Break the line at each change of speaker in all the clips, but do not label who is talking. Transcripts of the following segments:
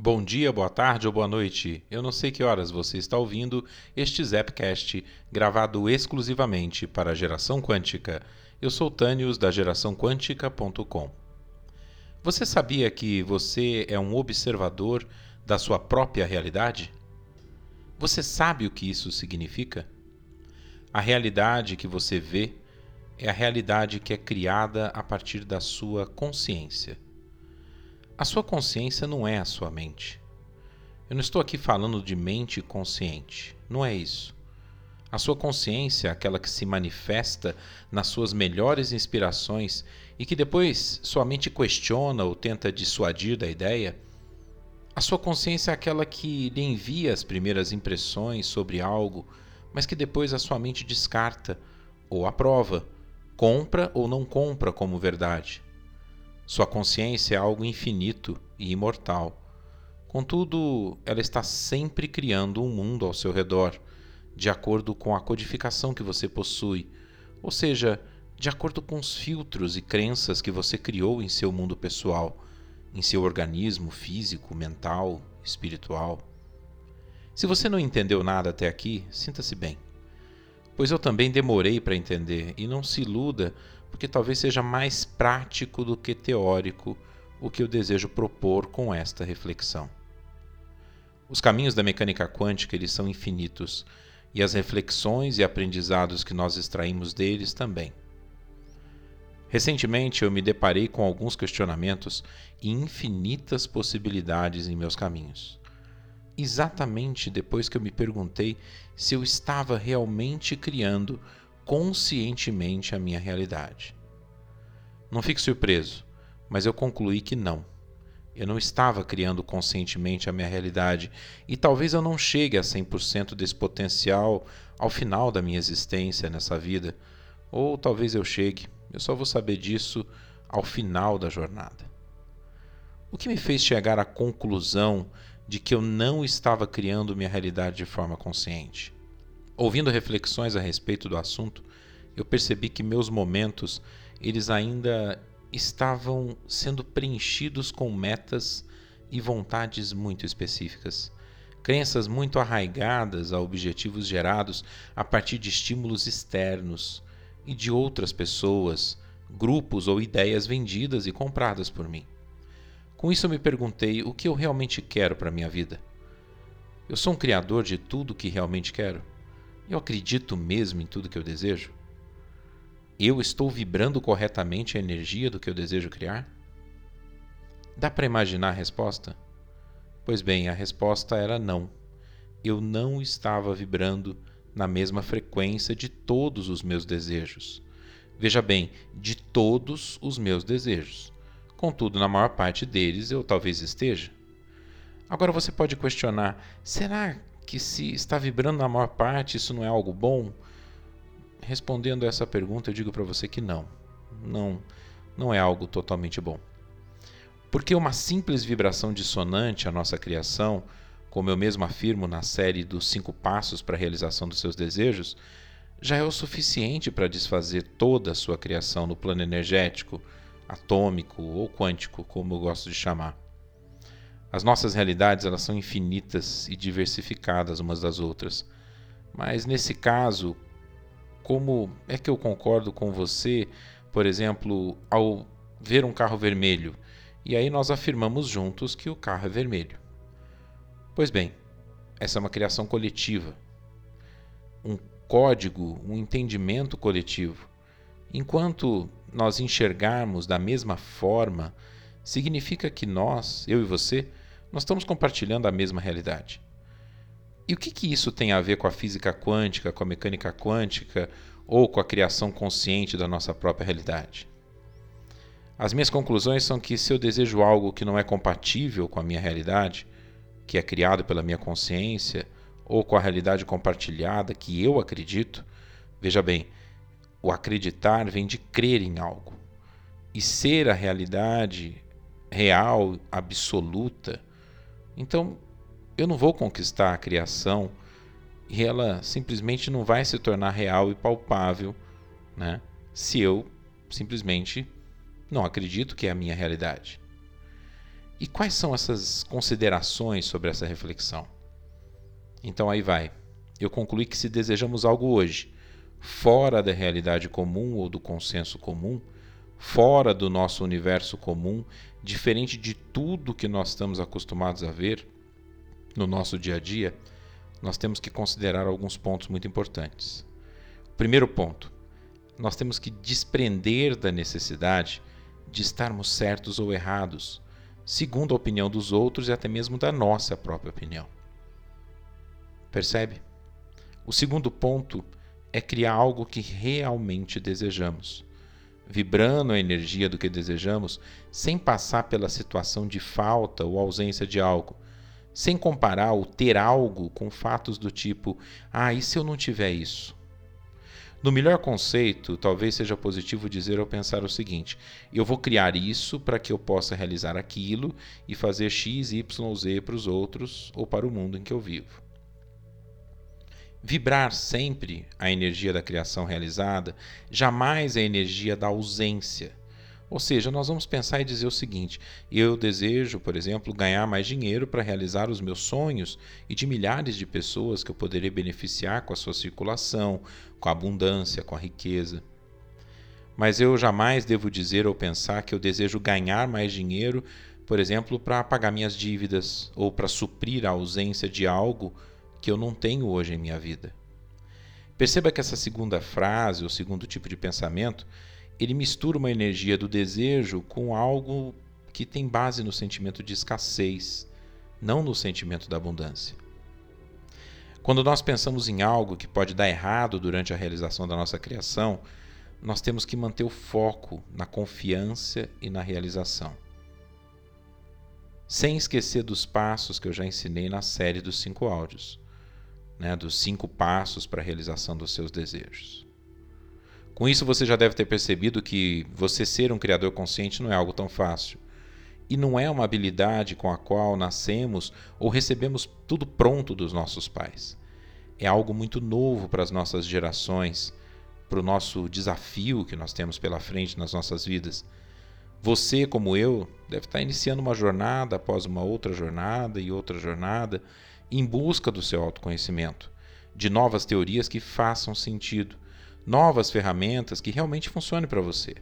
Bom dia, boa tarde ou boa noite. Eu não sei que horas você está ouvindo este Zapcast gravado exclusivamente para a geração quântica. Eu sou Tânios da geraçãoquântica.com. Você sabia que você é um observador da sua própria realidade? Você sabe o que isso significa? A realidade que você vê é a realidade que é criada a partir da sua consciência. A sua consciência não é a sua mente. Eu não estou aqui falando de mente consciente. Não é isso. A sua consciência, aquela que se manifesta nas suas melhores inspirações e que depois sua mente questiona ou tenta dissuadir da ideia, a sua consciência é aquela que lhe envia as primeiras impressões sobre algo, mas que depois a sua mente descarta ou aprova, compra ou não compra como verdade. Sua consciência é algo infinito e imortal. Contudo, ela está sempre criando um mundo ao seu redor, de acordo com a codificação que você possui, ou seja, de acordo com os filtros e crenças que você criou em seu mundo pessoal, em seu organismo físico, mental, espiritual. Se você não entendeu nada até aqui, sinta-se bem. Pois eu também demorei para entender, e não se iluda porque talvez seja mais prático do que teórico o que eu desejo propor com esta reflexão. Os caminhos da mecânica quântica eles são infinitos e as reflexões e aprendizados que nós extraímos deles também. Recentemente eu me deparei com alguns questionamentos e infinitas possibilidades em meus caminhos. Exatamente depois que eu me perguntei se eu estava realmente criando conscientemente a minha realidade. Não fique surpreso, mas eu concluí que não. Eu não estava criando conscientemente a minha realidade e talvez eu não chegue a 100% desse potencial ao final da minha existência nessa vida, ou talvez eu chegue, eu só vou saber disso ao final da jornada. O que me fez chegar à conclusão de que eu não estava criando minha realidade de forma consciente? Ouvindo reflexões a respeito do assunto, eu percebi que meus momentos eles ainda estavam sendo preenchidos com metas e vontades muito específicas, crenças muito arraigadas a objetivos gerados a partir de estímulos externos e de outras pessoas, grupos ou ideias vendidas e compradas por mim. Com isso eu me perguntei o que eu realmente quero para minha vida. Eu sou um criador de tudo o que realmente quero? Eu acredito mesmo em tudo que eu desejo? Eu estou vibrando corretamente a energia do que eu desejo criar? Dá para imaginar a resposta? Pois bem, a resposta era não. Eu não estava vibrando na mesma frequência de todos os meus desejos. Veja bem, de todos os meus desejos. Contudo, na maior parte deles eu talvez esteja. Agora você pode questionar: será que se está vibrando na maior parte, isso não é algo bom? Respondendo essa pergunta, eu digo para você que não. Não, não é algo totalmente bom. Porque uma simples vibração dissonante à nossa criação, como eu mesmo afirmo na série dos cinco passos para a realização dos seus desejos, já é o suficiente para desfazer toda a sua criação no plano energético, atômico ou quântico, como eu gosto de chamar. As nossas realidades elas são infinitas e diversificadas umas das outras. Mas nesse caso, como é que eu concordo com você, por exemplo, ao ver um carro vermelho e aí nós afirmamos juntos que o carro é vermelho? Pois bem, essa é uma criação coletiva, um código, um entendimento coletivo. Enquanto nós enxergarmos da mesma forma, significa que nós, eu e você, nós estamos compartilhando a mesma realidade. E o que, que isso tem a ver com a física quântica, com a mecânica quântica ou com a criação consciente da nossa própria realidade? As minhas conclusões são que se eu desejo algo que não é compatível com a minha realidade, que é criado pela minha consciência, ou com a realidade compartilhada que eu acredito, veja bem, o acreditar vem de crer em algo. E ser a realidade real, absoluta, então, eu não vou conquistar a criação e ela simplesmente não vai se tornar real e palpável, né? Se eu simplesmente não acredito que é a minha realidade. E quais são essas considerações sobre essa reflexão? Então aí vai. Eu concluí que se desejamos algo hoje, fora da realidade comum ou do consenso comum, fora do nosso universo comum, diferente de tudo que nós estamos acostumados a ver no nosso dia a dia, nós temos que considerar alguns pontos muito importantes. Primeiro ponto, nós temos que desprender da necessidade de estarmos certos ou errados, segundo a opinião dos outros e até mesmo da nossa própria opinião. Percebe? O segundo ponto é criar algo que realmente desejamos, vibrando a energia do que desejamos, sem passar pela situação de falta ou ausência de algo, sem comparar o ter algo com fatos do tipo: ah, e se eu não tiver isso? No melhor conceito, talvez seja positivo dizer ou pensar o seguinte: eu vou criar isso para que eu possa realizar aquilo e fazer X, Y, Z para os outros ou para o mundo em que eu vivo. Vibrar sempre a energia da criação realizada, jamais a energia da ausência. Ou seja, nós vamos pensar e dizer o seguinte: eu desejo, por exemplo, ganhar mais dinheiro para realizar os meus sonhos e de milhares de pessoas que eu poderia beneficiar com a sua circulação, com a abundância, com a riqueza. Mas eu jamais devo dizer ou pensar que eu desejo ganhar mais dinheiro, por exemplo, para pagar minhas dívidas ou para suprir a ausência de algo que eu não tenho hoje em minha vida. Perceba que essa segunda frase, o segundo tipo de pensamento, ele mistura uma energia do desejo com algo que tem base no sentimento de escassez, não no sentimento da abundância. Quando nós pensamos em algo que pode dar errado durante a realização da nossa criação, nós temos que manter o foco na confiança e na realização sem esquecer dos passos que eu já ensinei na série dos cinco áudios né, dos cinco passos para a realização dos seus desejos. Com isso, você já deve ter percebido que você ser um criador consciente não é algo tão fácil. E não é uma habilidade com a qual nascemos ou recebemos tudo pronto dos nossos pais. É algo muito novo para as nossas gerações, para o nosso desafio que nós temos pela frente nas nossas vidas. Você, como eu, deve estar iniciando uma jornada após uma outra jornada e outra jornada em busca do seu autoconhecimento, de novas teorias que façam sentido, novas ferramentas que realmente funcionem para você.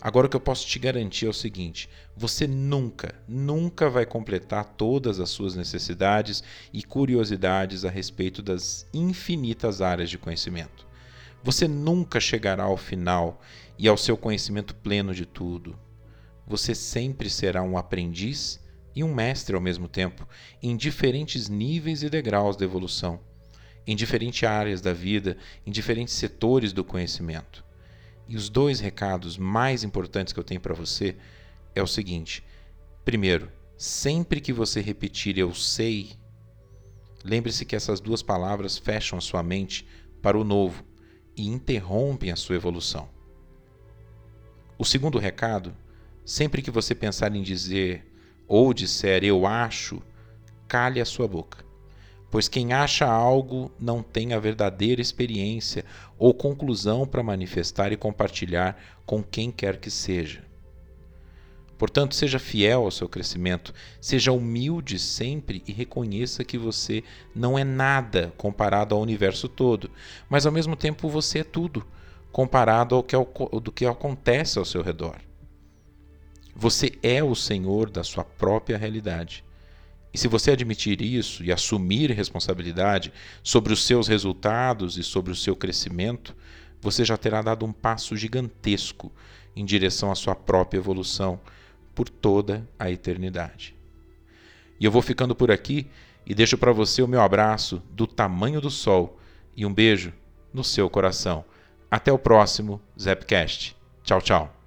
Agora, o que eu posso te garantir é o seguinte: você nunca, nunca vai completar todas as suas necessidades e curiosidades a respeito das infinitas áreas de conhecimento. Você nunca chegará ao final e ao seu conhecimento pleno de tudo. Você sempre será um aprendiz e um mestre ao mesmo tempo, em diferentes níveis e degraus da evolução, em diferentes áreas da vida, em diferentes setores do conhecimento. E os dois recados mais importantes que eu tenho para você é o seguinte: primeiro, sempre que você repetir eu sei, lembre-se que essas duas palavras fecham a sua mente para o novo e interrompem a sua evolução. O segundo recado, sempre que você pensar em dizer ou disser eu acho, cale a sua boca. Pois quem acha algo não tem a verdadeira experiência ou conclusão para manifestar e compartilhar com quem quer que seja. Portanto, seja fiel ao seu crescimento, seja humilde sempre e reconheça que você não é nada comparado ao universo todo, mas ao mesmo tempo você é tudo comparado ao que, ao, do que acontece ao seu redor. Você é o senhor da sua própria realidade. E se você admitir isso e assumir responsabilidade sobre os seus resultados e sobre o seu crescimento, você já terá dado um passo gigantesco em direção à sua própria evolução por toda a eternidade. E eu vou ficando por aqui e deixo para você o meu abraço do tamanho do sol e um beijo no seu coração. Até o próximo Zepcast. Tchau, tchau.